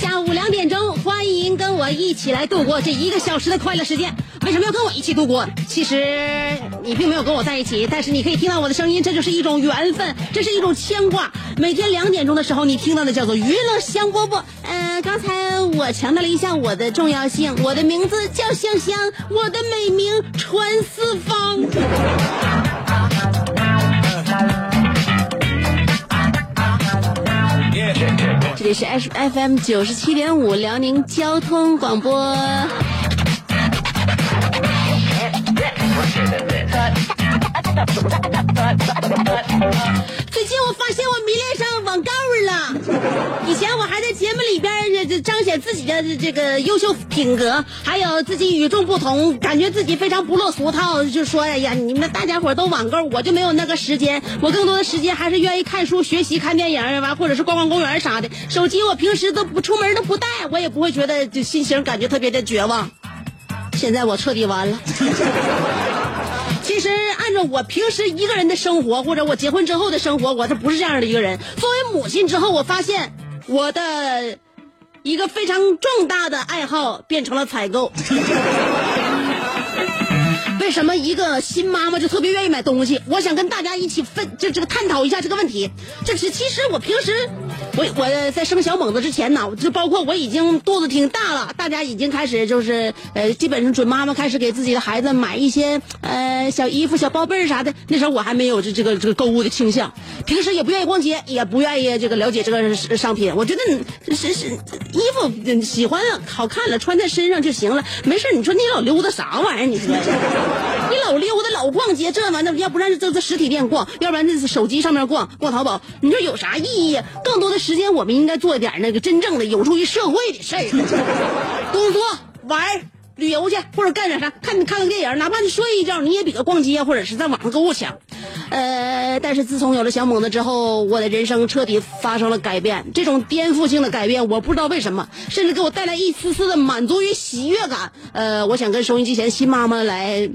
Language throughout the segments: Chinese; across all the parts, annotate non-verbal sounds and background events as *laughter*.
下午两点钟，欢迎跟我一起来度过这一个小时的快乐时间。为什么要跟我一起度过？其实你并没有跟我在一起，但是你可以听到我的声音，这就是一种缘分，这是一种牵挂。每天两点钟的时候，你听到的叫做娱乐香饽饽。嗯、刚才我强调了一下我的重要性，我的名字叫香香，我的美名传四方。这里是 H F M 九十七点五辽宁交通广播。最近我发现我迷恋上。以前我还在节目里边这这彰显自己的这个优秀品格，还有自己与众不同，感觉自己非常不落俗套。就说哎呀，你们大家伙儿都网购，我就没有那个时间，我更多的时间还是愿意看书、学习、看电影完或者是逛逛公园啥的。手机我平时都不出门都不带，我也不会觉得就心情感觉特别的绝望。现在我彻底完了。我平时一个人的生活，或者我结婚之后的生活，我这不是这样的一个人。作为母亲之后，我发现我的一个非常重大的爱好变成了采购。为什么一个新妈妈就特别愿意买东西？我想跟大家一起分就这个探讨一下这个问题。就是其实我平时我我在生小猛子之前呢，就包括我已经肚子挺大了，大家已经开始就是呃，基本上准妈妈开始给自己的孩子买一些呃小衣服、小包被儿啥的。那时候我还没有这这个这个购物的倾向，平时也不愿意逛街，也不愿意这个了解这个商品。我觉得是是衣服喜欢好看了，穿在身上就行了，没事你说你老溜达啥玩意儿？你说。*laughs* 你老溜达老逛街，这玩意儿要不然就在实体店逛，要不然就是手机上面逛逛淘宝，你说有啥意义？更多的时间我们应该做一点那个真正的有助于社会的事儿，*laughs* 工作、玩儿、旅游去，或者干点啥，看看个电影，哪怕你睡一觉，你也比个逛街或者是在网上购物强。呃，但是自从有了小猛子之后，我的人生彻底发生了改变。这种颠覆性的改变，我不知道为什么，甚至给我带来一丝丝的满足与喜悦感。呃，我想跟收音机前新妈妈来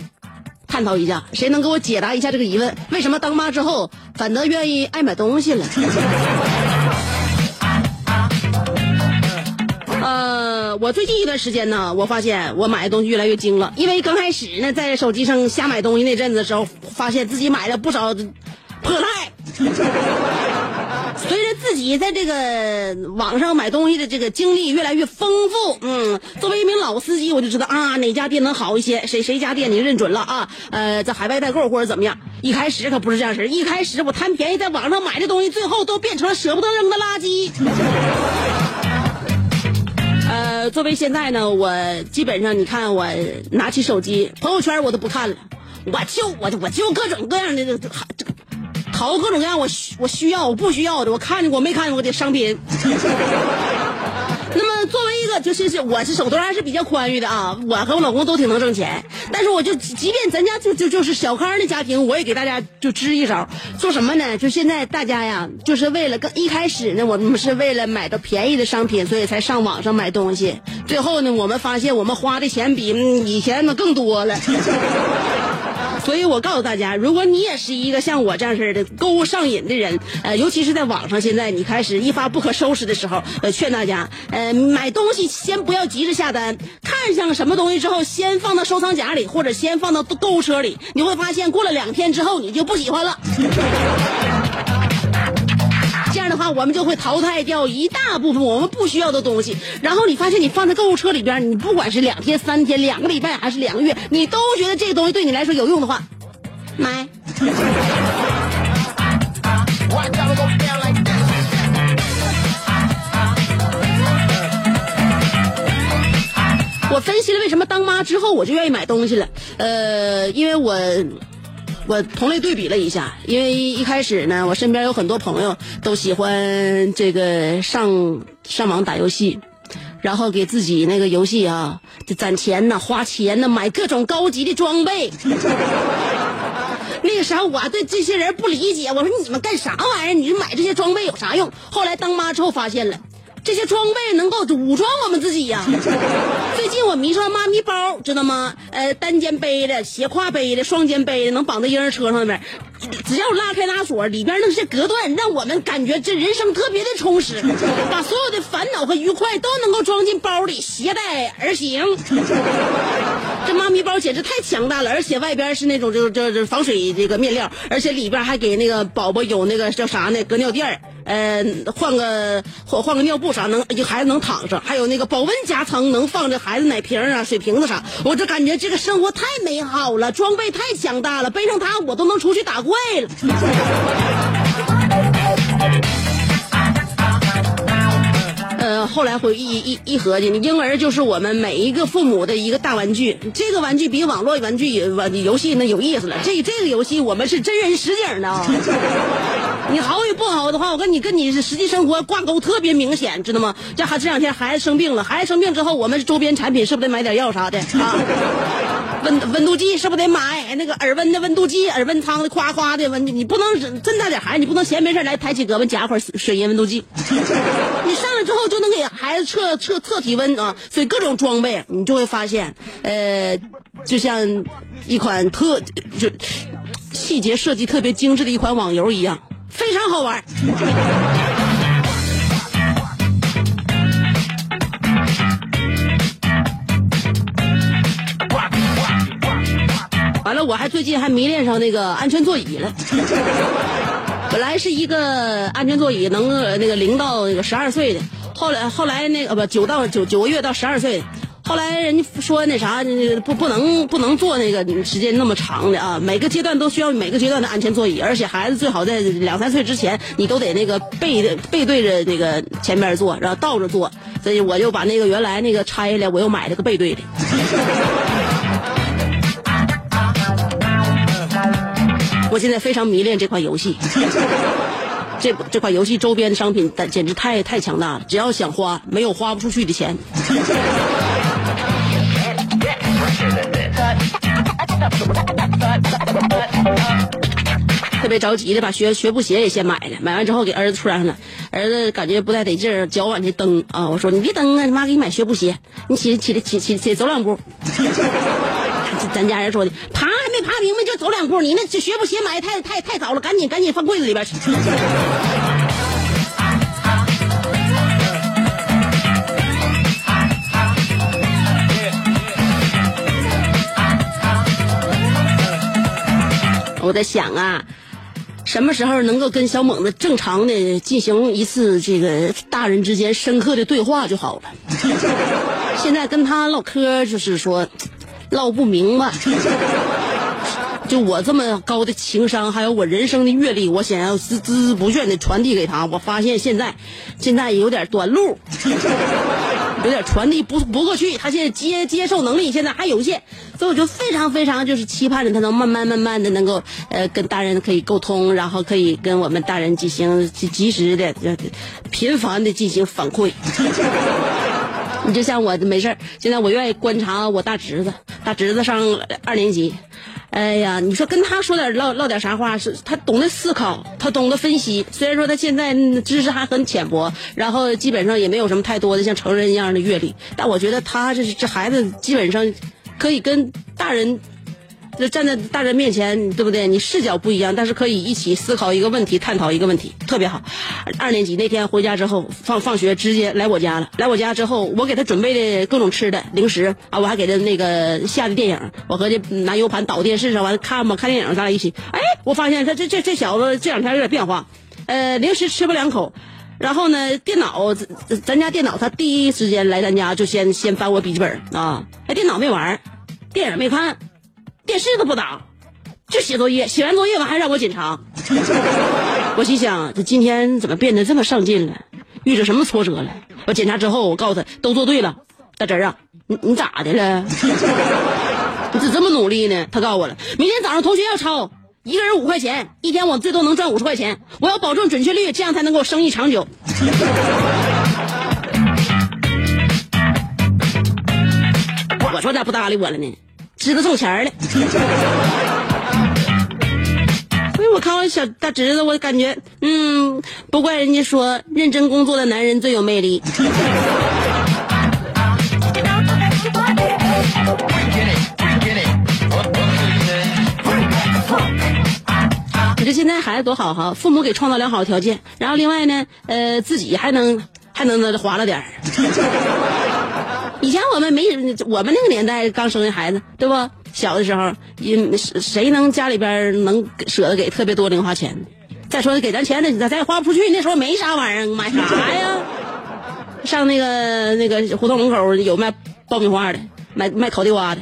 探讨一下，谁能给我解答一下这个疑问？为什么当妈之后反倒愿意爱买东西了？*laughs* 我最近一段时间呢，我发现我买的东西越来越精了，因为刚开始呢，在手机上瞎买东西那阵子的时候，发现自己买了不少破烂。*laughs* 随着自己在这个网上买东西的这个经历越来越丰富，嗯，作为一名老司机，我就知道啊哪家店能好一些，谁谁家店你认准了啊，呃，在海外代购或者怎么样。一开始可不是这样式儿一开始我贪便宜在网上买的东西，最后都变成了舍不得扔的垃圾。作为现在呢，我基本上你看我拿起手机，朋友圈我都不看了，我就我就我就各种各样的这这淘各种各样我需我需要我不需要的，我看见过没看见过的商品。*laughs* 那么作为一个就是是我是手头还是比较宽裕的啊，我和我老公都挺能挣钱，但是我就即便咱家就就就是小康的家庭，我也给大家就支一招，做什么呢？就现在大家呀，就是为了更一开始呢，我们是为了买到便宜的商品，所以才上网上买东西，最后呢，我们发现我们花的钱比以前呢更多了。*laughs* 所以我告诉大家，如果你也是一个像我这样式的购物上瘾的人，呃，尤其是在网上，现在你开始一发不可收拾的时候，呃，劝大家，呃，买东西先不要急着下单，看上什么东西之后，先放到收藏夹里，或者先放到购物车里，你会发现过了两天之后，你就不喜欢了。*laughs* 这样的话，我们就会淘汰掉一大部分我们不需要的东西。然后你发现你放在购物车里边，你不管是两天、三天、两个礼拜还是两个月，你都觉得这个东西对你来说有用的话，买。*laughs* 我分析了为什么当妈之后我就愿意买东西了，呃，因为我。我同类对比了一下，因为一开始呢，我身边有很多朋友都喜欢这个上上网打游戏，然后给自己那个游戏啊，就攒钱呐、花钱呐，买各种高级的装备。*laughs* 那个时候我对这些人不理解，我说你们干啥玩意儿？你买这些装备有啥用？后来当妈之后发现了。这些装备能够武装我们自己呀！*laughs* 最近我迷上了妈咪包，知道吗？呃，单肩背的、斜挎背的、双肩背的，能绑在婴儿车上面。只要拉开拉锁，里边那些隔断，让我们感觉这人生特别的充实，*laughs* 把所有的烦恼和愉快都能够装进包里，携带而行。*laughs* 这妈咪包简直太强大了，而且外边是那种就就就防水这个面料，而且里边还给那个宝宝有那个叫啥呢？隔尿垫呃，换个换换个尿布啥，能孩子能躺上，还有那个保温夹层，能放着孩子奶瓶啊、水瓶子啥。我这感觉这个生活太美好了，装备太强大了，背上它我都能出去打怪了。*laughs* 呃，后来回忆一一合计，你婴儿就是我们每一个父母的一个大玩具。这个玩具比网络玩具玩游戏那有意思了。这这个游戏我们是真人实景的啊。*laughs* 你好与不好的话，我跟你跟你实际生活挂钩特别明显，知道吗？这还这两天孩子生病了，孩子生病之后，我们周边产品是不是得买点药啥的啊？温温度计是不是得买那个耳温的温度计、耳温仓的夸夸的温？你不能这么大点孩子，你不能闲没事来抬起胳膊夹块水银温度计。*laughs* 你上来之后就能给孩子测测测体温啊，所以各种装备你就会发现，呃，就像一款特就细节设计特别精致的一款网游一样。非常好玩。完了，我还最近还迷恋上那个安全座椅了。*laughs* 本来是一个安全座椅，能那个零到那个十二岁的，后来后来那个不九到九九个月到十二岁。后来人家说那啥，不不能不能坐那个时间那么长的啊，每个阶段都需要每个阶段的安全座椅，而且孩子最好在两三岁之前，你都得那个背背对着那个前边坐，然后倒着坐。所以我就把那个原来那个拆下来，我又买了个背对的。我现在非常迷恋这款游戏，*laughs* 这这款游戏周边的商品简直太太强大了，只要想花，没有花不出去的钱。*laughs* 特别着急的把学学步鞋也先买了，买完之后给儿子穿上了。儿子感觉不太得劲儿，脚往前蹬啊！我说你别蹬啊，你妈给你买学步鞋，你起起来起起起走两步。*laughs* 咱家人说的，爬还没爬明白就走两步，你那学步鞋买太太太早了，赶紧赶紧放柜子里边去。我在想啊，什么时候能够跟小猛子正常的进行一次这个大人之间深刻的对话就好了。现在跟他唠嗑就是说唠不明白。*laughs* 就我这么高的情商，还有我人生的阅历，我想要孜孜不倦的传递给他。我发现现在现在有点短路，*laughs* 有点传递不不过去。他现在接接受能力现在还有限，所以我就非常非常就是期盼着他能慢慢慢慢的能够呃跟大人可以沟通，然后可以跟我们大人进行及及时的、频繁的进行反馈。你就像我没事儿现在我愿意观察我大侄子，大侄子上二年级。哎呀，你说跟他说点唠唠点啥话？是他懂得思考，他懂得分析。虽然说他现在知识还很浅薄，然后基本上也没有什么太多的像成人一样的阅历，但我觉得他这这孩子基本上可以跟大人就站在大人面前，对不对？你视角不一样，但是可以一起思考一个问题，探讨一个问题，特别好。二年级那天回家之后，放放学直接来我家了。来我家之后，我给他准备的各种吃的零食啊，我还给他那个下的电影。我合计拿 U 盘导电视上完了看吧，看电影咱俩一起。哎，我发现他这这这小子这两天有点变化，呃，零食吃不两口。然后呢，电脑，咱家电脑，他第一时间来咱家就先先翻我笔记本啊，哎，电脑没玩，电影没看，电视都不打，就写作业，写完作业完还让我检查。*laughs* 我心想，这今天怎么变得这么上进了？遇着什么挫折了？我检查之后，我告诉他都做对了。大侄儿啊，你你咋的了？*laughs* 你咋这么努力呢？他告诉我了，明天早上同学要抄。一个人五块钱，一天我最多能赚五十块钱。我要保证准确率，这样才能够生意长久。*laughs* 我说咋不搭理我了呢？知道挣钱了。所以我看我小大侄子，我感觉，嗯，不怪人家说认真工作的男人最有魅力。*laughs* 你说现在孩子多好哈，父母给创造良好的条件，然后另外呢，呃，自己还能还能那花了点儿。以前我们没我们那个年代刚生的孩子，对不？小的时候，也谁能家里边能舍得给特别多零花钱？再说给咱钱的，咱也花不出去。那时候没啥玩意儿，买啥呀？上那个那个胡同门口有卖爆米花的，卖卖烤地瓜的。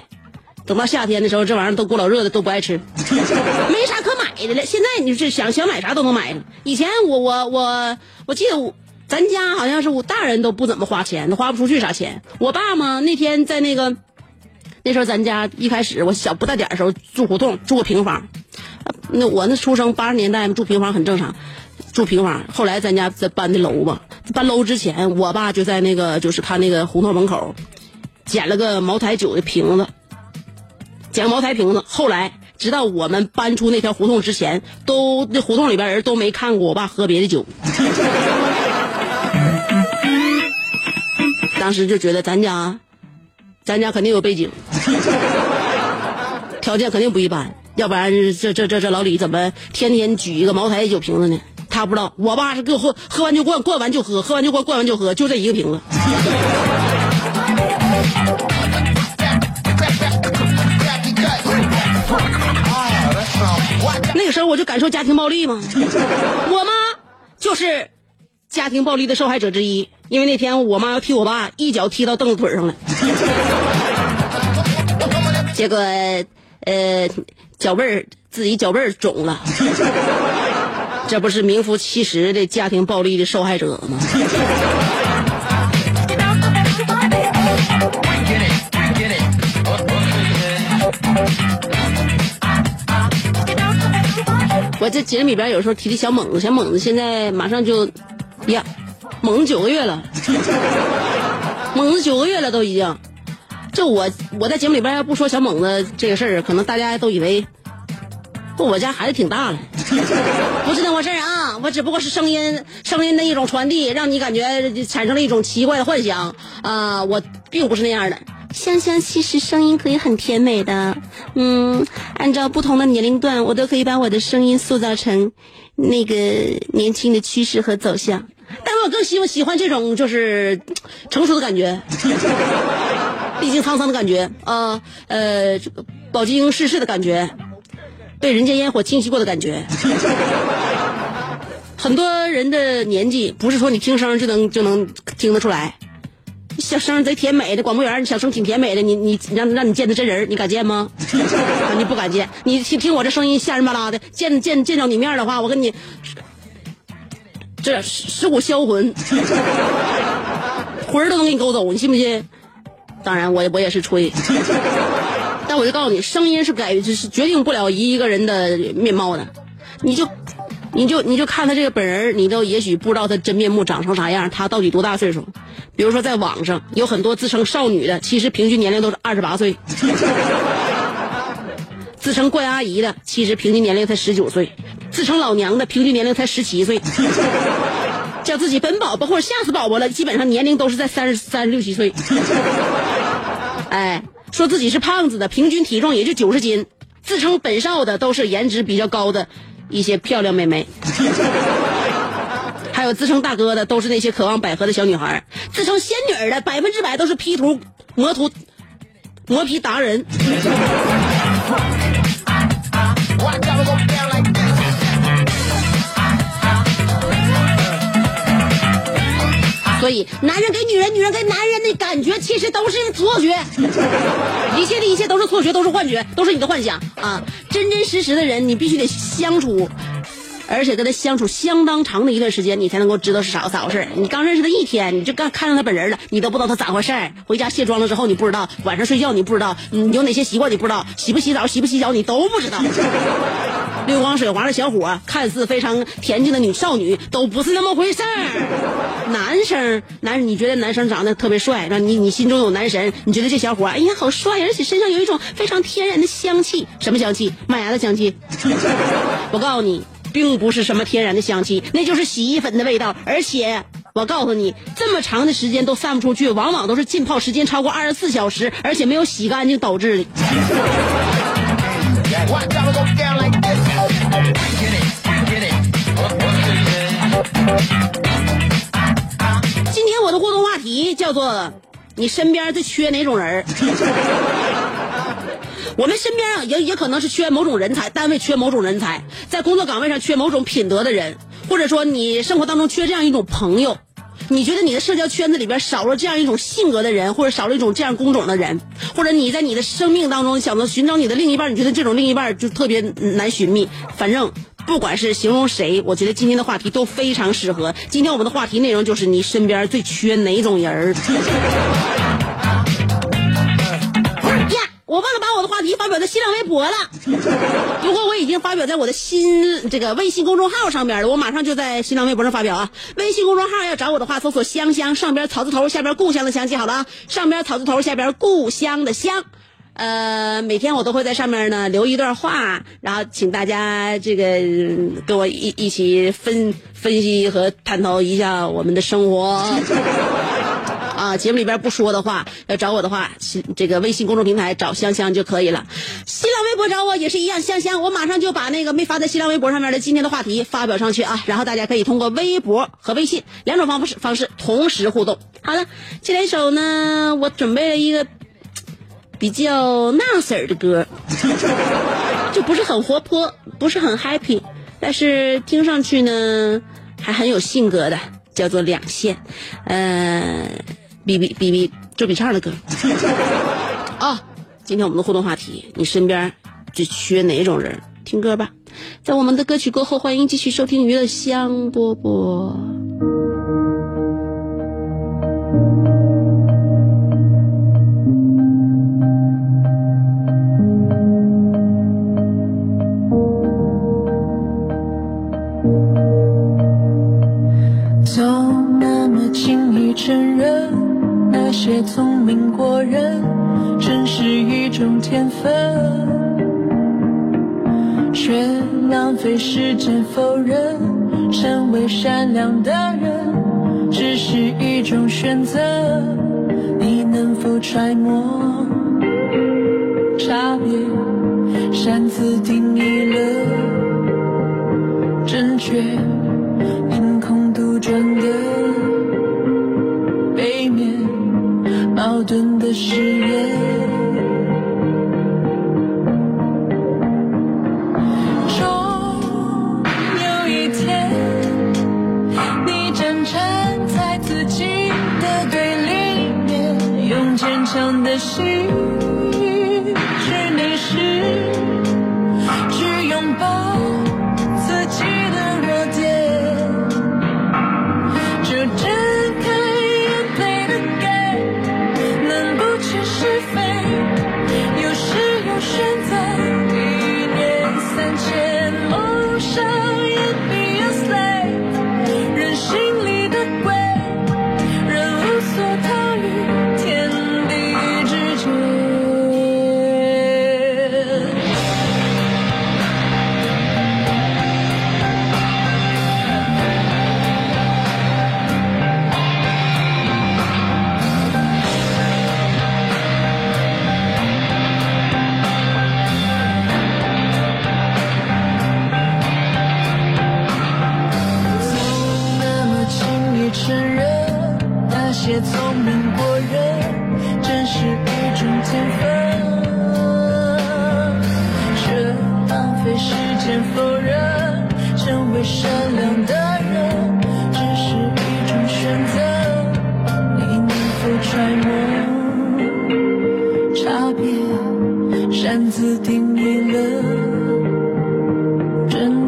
等到夏天的时候，这玩意儿都过老热的，都不爱吃，没啥可买的了。现在你是想想买啥都能买了。以前我我我我记得我咱家好像是我大人都不怎么花钱，都花不出去啥钱。我爸嘛那天在那个那时候咱家一开始我小不大点的时候住胡同住过平房，那我那出生八十年代嘛住平房很正常，住平房。后来咱家在搬的楼吧，搬楼之前我爸就在那个就是他那个胡同门口捡了个茅台酒的瓶子。捡茅台瓶子，后来直到我们搬出那条胡同之前，都那胡同里边人都没看过我爸喝别的酒。当时就觉得咱家，咱家肯定有背景，*laughs* 条件肯定不一般，要不然这这这这老李怎么天天举一个茅台酒瓶子呢？他不知道，我爸是给我喝，喝完就灌，灌完就喝，喝完就灌，灌完就喝，就这一个瓶子。*laughs* 那个时候我就感受家庭暴力嘛，我妈就是家庭暴力的受害者之一，因为那天我妈要踢我爸，一脚踢到凳子腿上了，*laughs* 结果呃脚背儿自己脚背儿肿了，这不是名副其实的家庭暴力的受害者吗？我这节目里边有时候提的小猛子，小猛子现在马上就，呀，猛子九个月了，猛子九个月了都已经。这我我在节目里边要不说小猛子这个事儿，可能大家都以为，我家孩子挺大了，不是那回事啊！我只不过是声音声音的一种传递，让你感觉产生了一种奇怪的幻想啊！我并不是那样的。香香其实声音可以很甜美的，嗯，按照不同的年龄段，我都可以把我的声音塑造成那个年轻的趋势和走向。但我更希望喜欢这种就是成熟的感觉，历经沧桑的感觉啊，呃，这个饱经世事的感觉，被人间烟火侵袭过的感觉。很多人的年纪不是说你听声就能就能听得出来。小声贼甜美的广播员，你小声挺甜美的，你你让让你见他真人，你敢见吗？*laughs* 你不敢见。你听听我这声音吓人巴拉的，见见见着你面的话，我跟你这十股销魂，魂儿都能给你勾走，你信不信？当然，我我也是吹，但我就告诉你，声音是改就是决定不了一个人的面貌的，你就。你就你就看他这个本人，你都也许不知道他真面目长成啥样，他到底多大岁数？比如说在网上有很多自称少女的，其实平均年龄都是二十八岁；自称怪阿姨的，其实平均年龄才十九岁；自称老娘的，平均年龄才十七岁；*laughs* 叫自己本宝宝或者吓死宝宝了，基本上年龄都是在三十三十六七岁。哎，说自己是胖子的，平均体重也就九十斤。自称本少的都是颜值比较高的一些漂亮妹妹，还有自称大哥的都是那些渴望百合的小女孩，自称仙女的百分之百都是 P 图磨图磨皮达人。所以，男人给女人，女人给男人的感觉其实都是错觉，*laughs* 一切的一切都是错觉，都是幻觉，都是你的幻想啊！真真实实的人，你必须得相处，而且跟他相处相当长的一段时间，你才能够知道是啥咋回事你刚认识他一天，你就刚看到他本人了，你都不知道他咋回事回家卸妆了之后，你不知道；晚上睡觉你不知道，嗯，有哪些习惯你不知道；洗不洗澡、洗不洗脚你都不知道。溜光水滑的小伙，看似非常恬静的女少女，都不是那么回事儿。男生，男，你觉得男生长得特别帅，让你你心中有男神，你觉得这小伙，哎呀，好帅，而且身上有一种非常天然的香气，什么香气？麦芽的香气。*laughs* 我告诉你，并不是什么天然的香气，那就是洗衣粉的味道。而且，我告诉你，这么长的时间都散不出去，往往都是浸泡时间超过二十四小时，而且没有洗干净导致的。今天我的互动话题叫做“你身边最缺哪种人”。*laughs* 我们身边，也也可能是缺某种人才，单位缺某种人才，在工作岗位上缺某种品德的人，或者说你生活当中缺这样一种朋友。你觉得你的社交圈子里边少了这样一种性格的人，或者少了一种这样工种的人，或者你在你的生命当中想着寻找你的另一半，你觉得这种另一半就特别难寻觅。反正不管是形容谁，我觉得今天的话题都非常适合。今天我们的话题内容就是你身边最缺哪种人儿。我忘了把我的话题发表在新浪微博了，*laughs* 不过我已经发表在我的新这个微信公众号上边了。我马上就在新浪微博上发表啊！微信公众号要找我的话，搜索“香香”，上边草字头，下边故乡的乡，记好了啊！上边草字头，下边故乡的乡。呃，每天我都会在上面呢留一段话，然后请大家这个跟我一一起分分析和探讨一下我们的生活。节目里边不说的话，要找我的话，这个微信公众平台找香香就可以了。新浪微博找我也是一样，香香，我马上就把那个没发在新浪微博上面的今天的话题发表上去啊，然后大家可以通过微博和微信两种方式方式同时互动。好了，这两首呢，我准备了一个比较那色儿的歌，*laughs* 就不是很活泼，不是很 happy，但是听上去呢还很有性格的，叫做两线，呃。比比比比周笔畅的歌啊！*laughs* 今天我们的互动话题，你身边最缺哪种人？听歌吧，在我们的歌曲过后，欢迎继续收听娱乐香饽饽。些聪明过人，真是一种天分，却浪费时间否认，成为善良的人，只是一种选择。你能否揣摩差别，擅自定义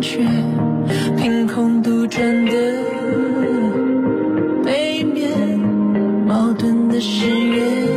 却，凭空杜撰的背面，矛盾的誓言。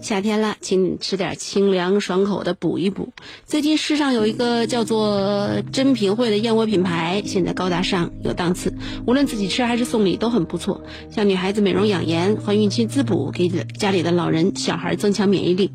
夏天了，请你吃点清凉爽口的补一补。最近市上有一个叫做珍品汇的燕窝品牌，现在高大上有档次，无论自己吃还是送礼都很不错。像女孩子美容养颜、怀孕期滋补，给家里的老人、小孩增强免疫力。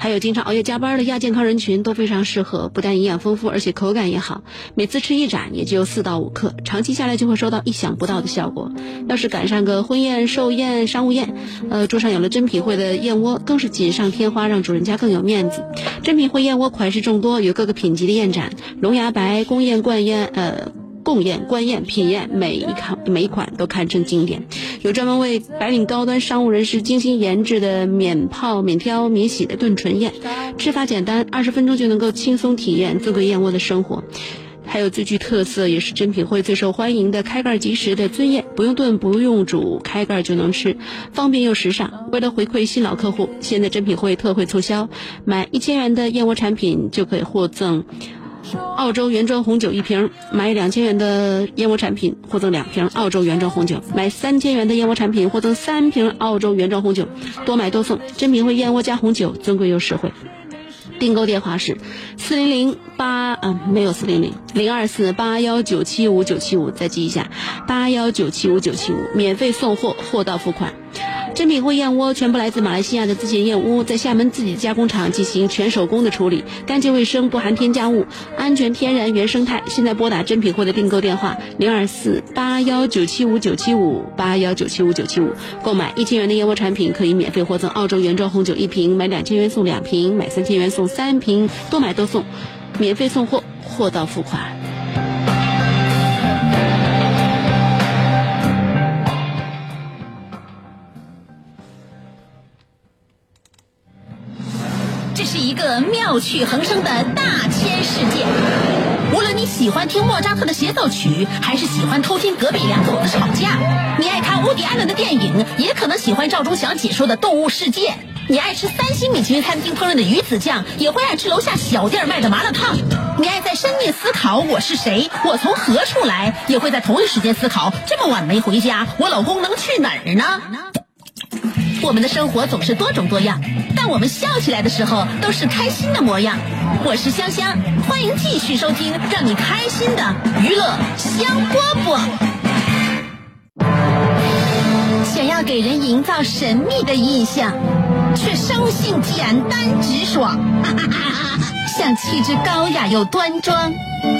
还有经常熬夜加班的亚健康人群都非常适合，不但营养丰富，而且口感也好。每次吃一盏也就四到五克，长期下来就会收到意想不到的效果。要是赶上个婚宴、寿宴、商务宴，呃，桌上有了珍品汇的燕窝，更是锦上添花，让主人家更有面子。珍品汇燕窝款式众多，有各个品级的燕盏，龙牙白、宫宴、冠宴，呃。贡宴、观宴、品宴，每一款每一款都堪称经典。有专门为白领高端商务人士精心研制的免泡、免挑、免洗的炖纯燕，吃法简单，二十分钟就能够轻松体验尊贵燕窝的生活。还有最具特色，也是珍品会最受欢迎的开盖即食的尊燕，不用炖，不用煮，开盖就能吃，方便又时尚。为了回馈新老客户，现在珍品会特惠促销，买一千元的燕窝产品就可以获赠。澳洲原装红酒一瓶，买两千元的燕窝产品获赠两瓶澳洲原装红酒，买三千元的燕窝产品获赠三瓶澳洲原装红酒，多买多送，珍品汇燕窝加红酒，尊贵又实惠。订购电话是四零零八啊，没有四零零零二四八幺九七五九七五，再记一下八幺九七五九七五，免费送货，货到付款。珍品汇燕窝全部来自马来西亚的自建燕屋，在厦门自己加工厂进行全手工的处理，干净卫生，不含添加物，安全天然原生态。现在拨打珍品汇的订购电话零二四八幺九七五九七五八幺九七五九七五，购买一千元的燕窝产品可以免费获赠澳洲原装红酒一瓶，买两千元送两瓶，买三千元送三瓶，多买多送，免费送货，货到付款。个妙趣横生的大千世界。无论你喜欢听莫扎特的协奏曲，还是喜欢偷听隔壁两口子吵架，你爱看乌迪艾伦的电影，也可能喜欢赵忠祥解说的《动物世界》。你爱吃三星米其林餐厅烹饪的鱼子酱，也会爱吃楼下小店卖的麻辣烫。你爱在深夜思考我是谁，我从何处来，也会在同一时间思考这么晚没回家，我老公能去哪儿呢？我们的生活总是多种多样，但我们笑起来的时候都是开心的模样。我是香香，欢迎继续收听让你开心的娱乐香饽饽。想要给人营造神秘的印象，却生性简单直爽，像气质高雅又端庄，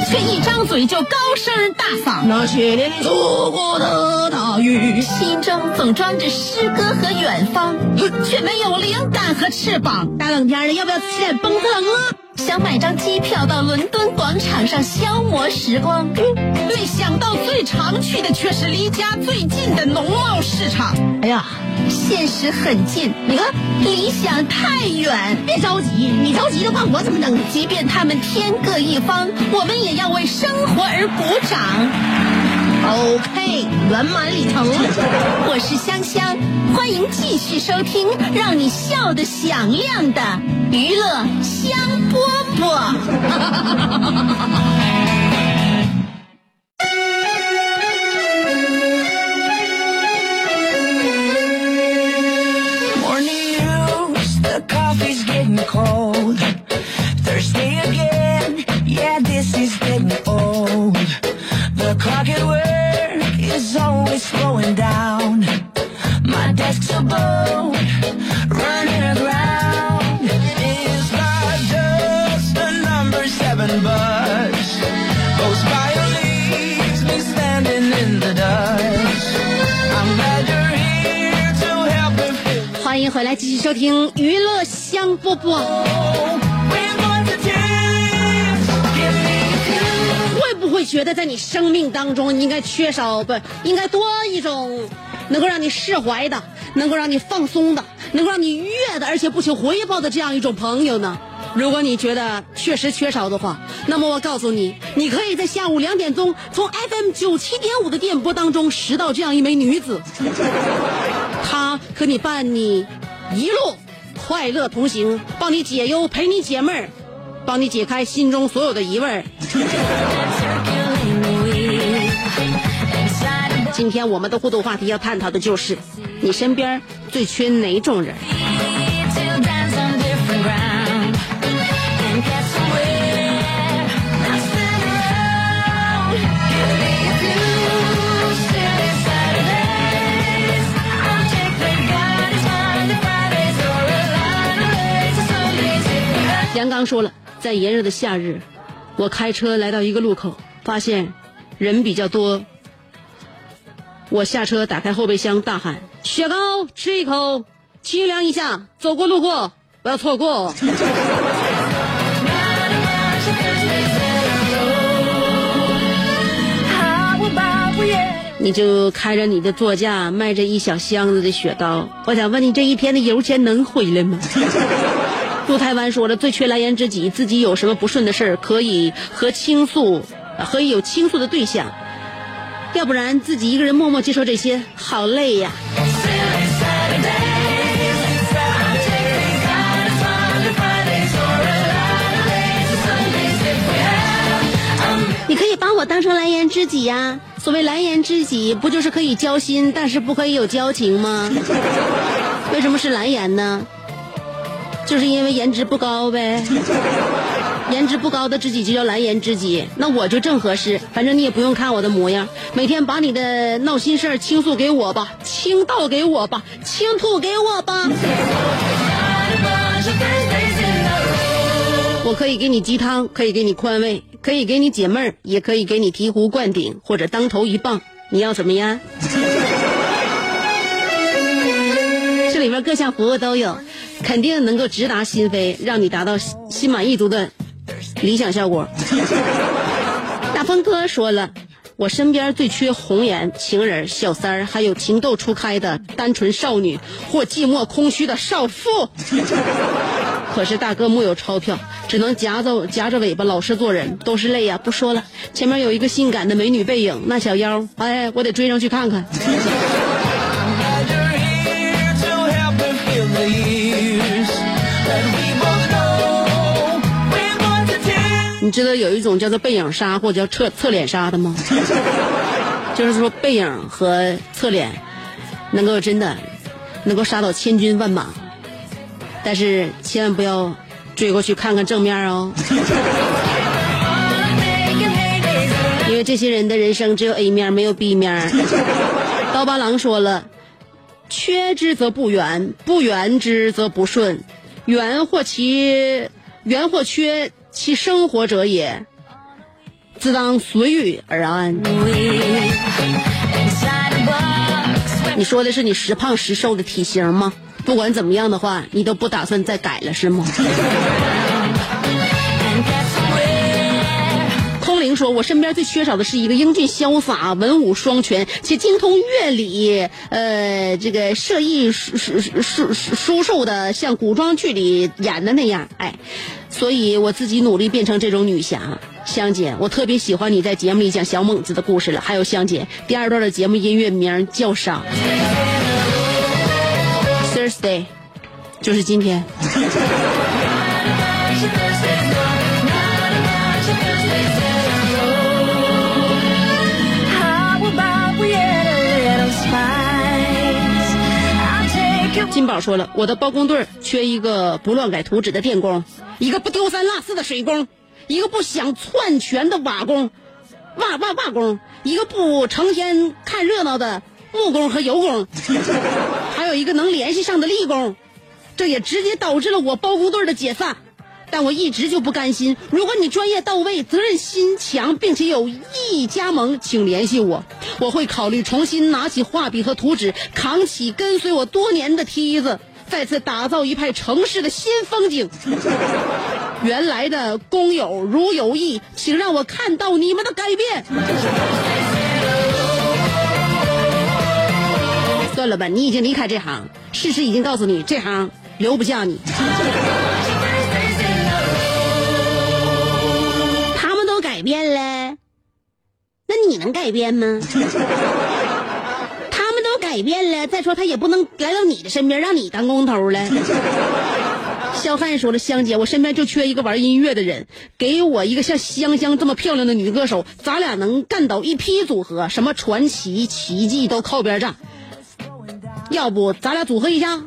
却一张嘴就高声大嗓。那些年错过的大雨，心中总装着诗歌和远方，却没有灵感和翅膀。大冷天的，要不要吃点蹦特冷啊？想买张机票到伦敦广场上消磨时光，没想到最常去的却是离家最近的农贸市场。哎呀，现实很近，你看理想太远。别着急，你着急的话，我怎么整？即便他们天各一方，我们们也要为生活而鼓掌。OK，圆满礼成。我是香香，欢迎继续收听让你笑得响亮的娱乐香饽饽。回来，继续收听娱乐香饽饽。会不会觉得在你生命当中应该缺少不应该多一种能够让你释怀的、能够让你放松的、能够让你愉悦的，而且不求回报的这样一种朋友呢？如果你觉得确实缺少的话，那么我告诉你，你可以在下午两点钟从 FM 九七点五的电波当中拾到这样一枚女子，他和你伴你一路快乐同行，帮你解忧，陪你解闷儿，帮你解开心中所有的疑问儿。今天我们的互动话题要探讨的就是，你身边最缺哪种人？刚说了，在炎热的夏日，我开车来到一个路口，发现人比较多。我下车，打开后备箱，大喊：“雪糕，吃一口，清凉一下。走过路过，不要错过。” *laughs* 你就开着你的座驾，卖着一小箱子的雪糕。我想问你，这一天的油钱能回来吗？陆台湾说了，最缺蓝颜知己，自己有什么不顺的事儿，可以和倾诉，可以有倾诉的对象，要不然自己一个人默默接受这些，好累呀。你可以把我当成蓝颜知己呀、所谓蓝颜知己，不就是可以交心，但是不可以有交情吗？*laughs* 为什么是蓝颜呢？就是因为颜值不高呗。*laughs* 颜值不高的知己就叫蓝颜知己，那我就正合适。反正你也不用看我的模样，每天把你的闹心事儿倾诉给我吧，倾倒给我吧，倾吐给我吧。我可以给你鸡汤，可以给你宽慰，可以给你解闷儿，也可以给你醍醐灌顶，或者当头一棒。你要怎么样？*laughs* 这里面各项服务都有，肯定能够直达心扉，让你达到心心满意足的理想效果。*laughs* 大风哥说了，我身边最缺红颜、情人、小三儿，还有情窦初开的单纯少女或寂寞空虚的少妇。*laughs* 可是大哥木有钞票，只能夹着夹着尾巴老实做人，都是泪呀、不说了，前面有一个性感的美女背影，那小腰，哎，我得追上去看看。你知道有一种叫做背影杀或者叫侧侧脸杀的吗？*laughs* 就是说背影和侧脸能够真的能够杀倒千军万马，但是千万不要追过去看看正面哦，*laughs* 因为这些人的人生只有 A 面没有 B 面。*laughs* 刀疤狼说了，缺之则不圆，不圆之则不顺，圆或其圆或缺其生活者也。自当随遇而安。你说的是你时胖时瘦的体型吗？不管怎么样的话，你都不打算再改了是吗？说：“我身边最缺少的是一个英俊潇洒、文武双全且精通乐理，呃，这个射艺书书书书书数的，像古装剧里演的那样。哎，所以我自己努力变成这种女侠。香姐，我特别喜欢你在节目里讲小猛子的故事了。还有香姐，第二段的节目音乐名叫啥？Thursday，就是今天。*laughs* 金宝说了，我的包工队缺一个不乱改图纸的电工，一个不丢三落四的水工，一个不想篡权的瓦工，瓦瓦瓦工，一个不成天看热闹的木工和油工，*laughs* 还有一个能联系上的力工，这也直接导致了我包工队的解散。但我一直就不甘心。如果你专业到位、责任心强，并且有意加盟，请联系我，我会考虑重新拿起画笔和图纸，扛起跟随我多年的梯子，再次打造一派城市的新风景。*laughs* 原来的工友如有意，请让我看到你们的改变。算了吧，你已经离开这行，事实已经告诉你，这行留不下你。你能改变吗？*laughs* 他们都改变了，再说他也不能来到你的身边让你当工头了。肖汉说了：“香姐，我身边就缺一个玩音乐的人，给我一个像香香这么漂亮的女歌手，咱俩能干倒一批组合，什么传奇、奇迹都靠边站。要不咱俩组合一下？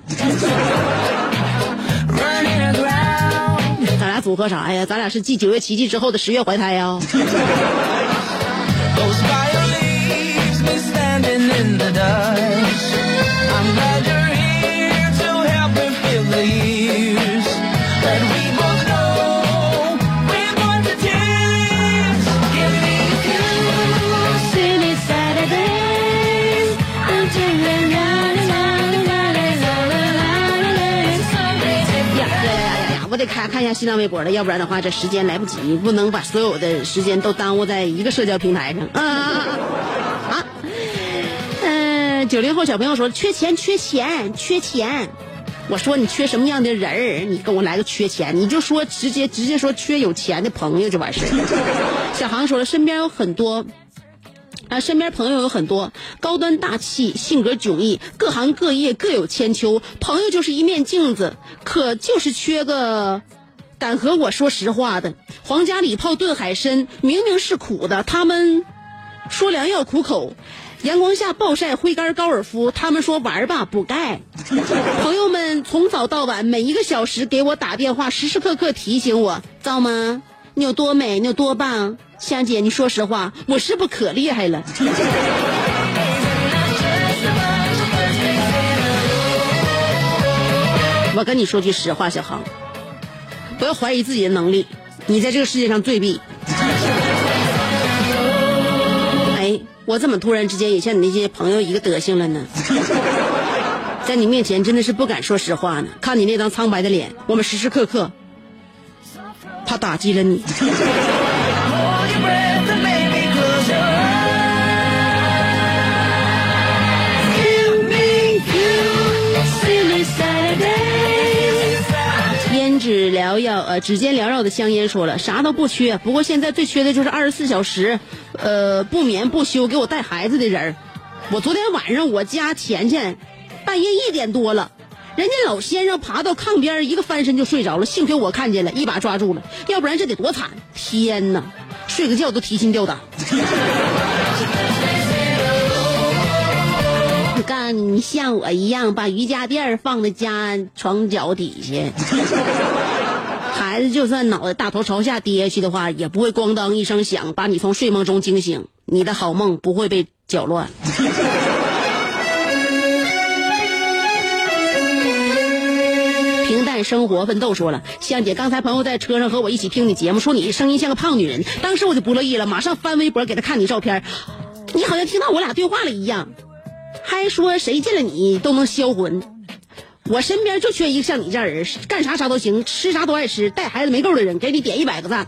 咱俩组合啥呀？咱俩是继九月奇迹之后的十月怀胎呀？Those violins been standing in the dust. 新浪微博了，要不然的话这时间来不及，不能把所有的时间都耽误在一个社交平台上。啊啊啊！啊！嗯，九零后小朋友说缺钱，缺钱，缺钱。我说你缺什么样的人儿？你跟我来个缺钱，你就说直接直接说缺有钱的朋友就完事儿。*laughs* 小航说了，身边有很多啊，身边朋友有很多高端大气、性格迥异，各行各业各有千秋。朋友就是一面镜子，可就是缺个敢和我说实话的。皇家礼炮炖海参明明是苦的，他们说良药苦口。阳光下暴晒挥杆高尔夫，他们说玩吧补钙。朋友们从早到晚每一个小时给我打电话，时时刻刻提醒我，造吗？你有多美？你有多棒？香姐，你说实话，我是不是可厉害了？*laughs* 我跟你说句实话，小航，不要怀疑自己的能力，你在这个世界上最弊。哎，我怎么突然之间也像你那些朋友一个德行了呢？在你面前真的是不敢说实话呢。看你那张苍白的脸，我们时时刻刻怕打击了你。胭脂缭绕，呃，指尖缭绕的香烟说了，啥都不缺，不过现在最缺的就是二十四小时，呃，不眠不休给我带孩子的人儿我昨天晚上我家钱钱，半夜一点多了，人家老先生爬到炕边儿一个翻身就睡着了，幸亏我看见了，一把抓住了，要不然这得多惨！天哪，睡个觉都提心吊胆。干，你像我一样把瑜伽垫放在家床脚底下，*laughs* 孩子就算脑袋大头朝下跌下去的话，也不会咣当一声响把你从睡梦中惊醒，你的好梦不会被搅乱。*laughs* 平淡生活奋斗说了，香姐，刚才朋友在车上和我一起听你节目，说你声音像个胖女人，当时我就不乐意了，马上翻微博给他看你照片，你好像听到我俩对话了一样，还说谁见了你都能销魂。我身边就缺一个像你这样人，干啥啥都行，吃啥都爱吃，带孩子没够的人，给你点一百个赞。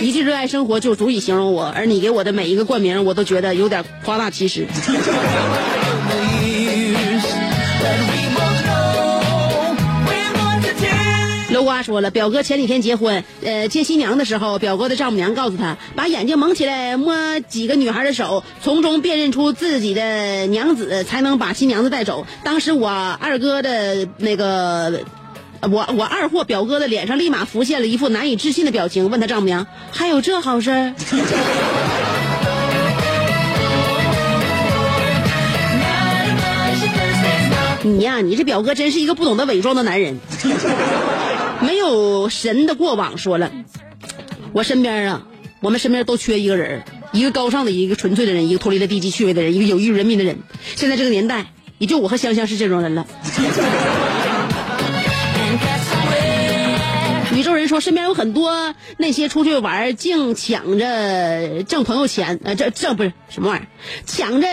一句热爱生活就足以形容我，而你给我的每一个冠名，我都觉得有点夸大其词。刘瓜说了，表哥前几天结婚，呃，接新娘的时候，表哥的丈母娘告诉他，把眼睛蒙起来，摸几个女孩的手，从中辨认出自己的娘子，才能把新娘子带走。当时我二哥的那个。我我二货表哥的脸上立马浮现了一副难以置信的表情，问他丈母娘：“还有这好事？” *laughs* 你呀，你这表哥真是一个不懂得伪装的男人，没有神的过往。说了，我身边啊，我们身边都缺一个人，一个高尚的，一个纯粹的人，一个脱离了低级趣味的人，一个有益于人民的人。现在这个年代，也就我和香香是这种人了。宇宙人说，身边有很多那些出去玩净抢着挣朋友钱，呃，这这不是什么玩意儿，抢着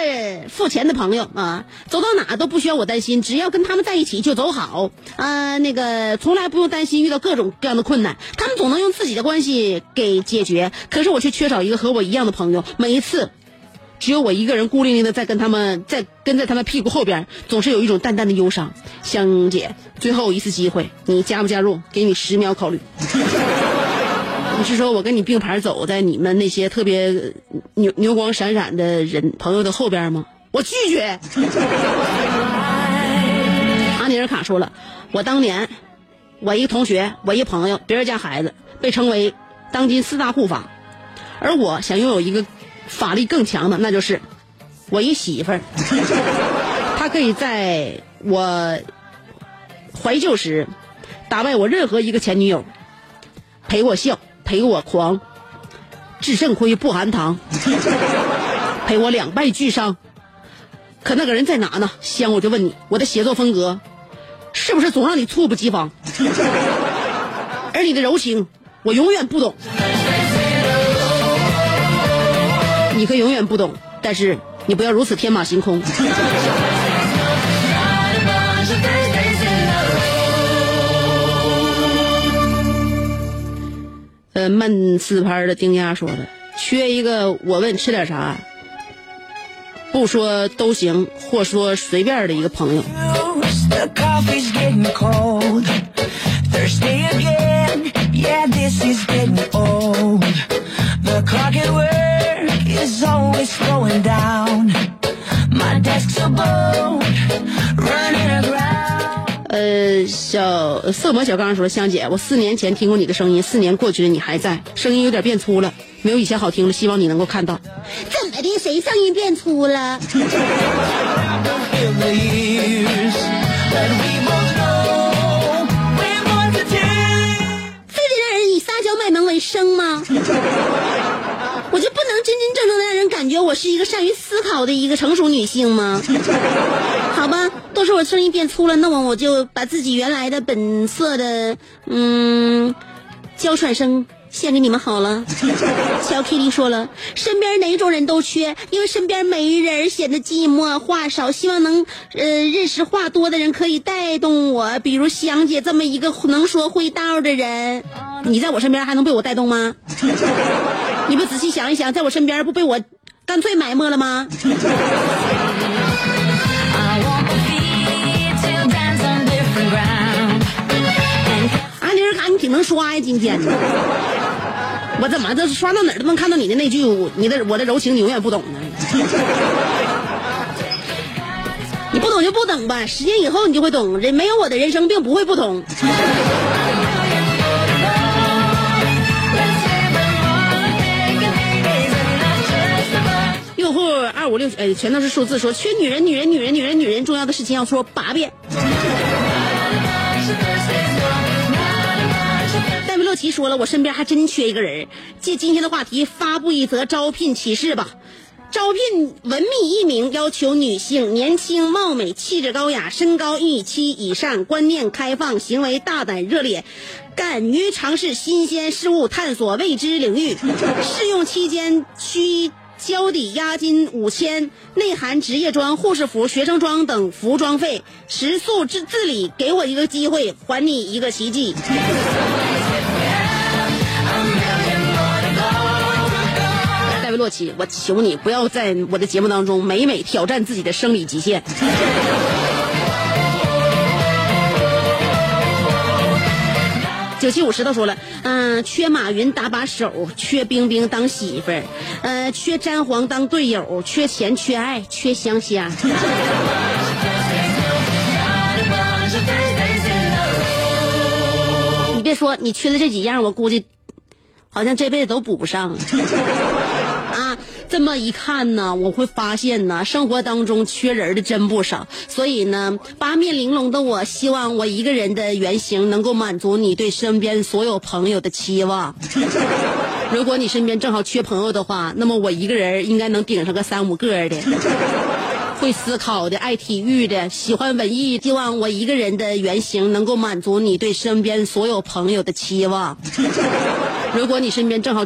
付钱的朋友啊，走到哪都不需要我担心，只要跟他们在一起就走好啊、那个从来不用担心遇到各种各样的困难，他们总能用自己的关系给解决。可是我却缺少一个和我一样的朋友，每一次。只有我一个人孤零零的在跟他们在跟在他们屁股后边，总是有一种淡淡的忧伤。香姐，最后一次机会，你加不加入？给你十秒考虑。你是说我跟你并排走在你们那些特别牛牛光闪闪的人朋友的后边吗？我拒绝。阿尼尔卡说了，我当年，我一个同学，我一朋友，别人家孩子被称为当今四大护法，而我想拥有一个法力更强的，那就是我一媳妇儿，*laughs* 她可以在我怀旧时打败我任何一个前女友，陪我笑，陪我狂，制胜亏不含糖，*laughs* 陪我两败俱伤。可那个人在哪呢？香，我就问你，我的写作风格是不是总让你猝不及防？*laughs* 而你的柔情，我永远不懂。你可以永远不懂，但是你不要如此天马行空。*laughs* 呃，闷四拍的丁丫说的，缺一个我问吃点啥，不说都行，或说随便的一个朋友。so is going down my desk above running around 呃，小色魔小刚说，香姐，我四年前听过你的声音，四年过去了你还在，声音有点变粗了，没有以前好听了，希望你能够看到。怎么的？谁声音变粗了？非得让人以撒娇卖萌为生吗？我就不能真真正正的让人感觉我是一个善于思考的一个成熟女性吗？*laughs* 好吧，都说我声音变粗了，那我我就把自己原来的本色的嗯娇喘声献给你们好了。*laughs* 小 Kitty 说了，身边哪种人都缺，因为身边没人，显得寂寞，话少，希望能呃认识话多的人可以带动我，比如香姐这么一个能说会道的人。你在我身边还能被我带动吗？*laughs* 你不仔细想一想，在我身边不被我干脆埋没了吗？I want my feet to dance on different ground. 啊，妮儿卡，你挺能刷呀，今天呢。我怎么这刷到哪儿都能看到你的那句“你的我的柔情你永远不懂”呢？你不懂就不懂吧，十年以后你就会懂。人没有我的人生并不会不同。二五六，哎，全都是数字说，缺女人，女人，女人，女人，女人，重要的事情要说八遍。戴维洛奇说了，我身边还真缺一个人。借今天的话题，发布一则招聘启事吧。招聘文秘一名，要求女性年轻貌美、气质高雅、身高一米七以上、观念开放、行为大胆热烈。敢于尝试新鲜事物，探索未知领域。试用期间需交抵押金五千，内含职业装、护士服、学生装等服装费。食宿自自理，给我一个机会，还你一个奇迹。戴维洛奇，我求你不要在我的节目当中每每挑战自己的生理极限。九七五石头说了，嗯、缺马云搭把手，缺冰冰当媳妇儿，呃，缺詹皇当队友，缺钱，缺爱，缺香香。你别说，你缺的这几样，我估计好像这辈子都补不上。*laughs* 啊，这么一看呢，我会发现呢，生活当中缺人的真不少。所以呢，八面玲珑的我，希望我一个人的原型能够满足你对身边所有朋友的期望。*laughs* 如果你身边正好缺朋友的话，那么我一个人应该能顶上个三五个的。*laughs* 会思考的，爱体育的，喜欢文艺，希望我一个人的原型能够满足你对身边所有朋友的期望。*laughs* 如果你身边正好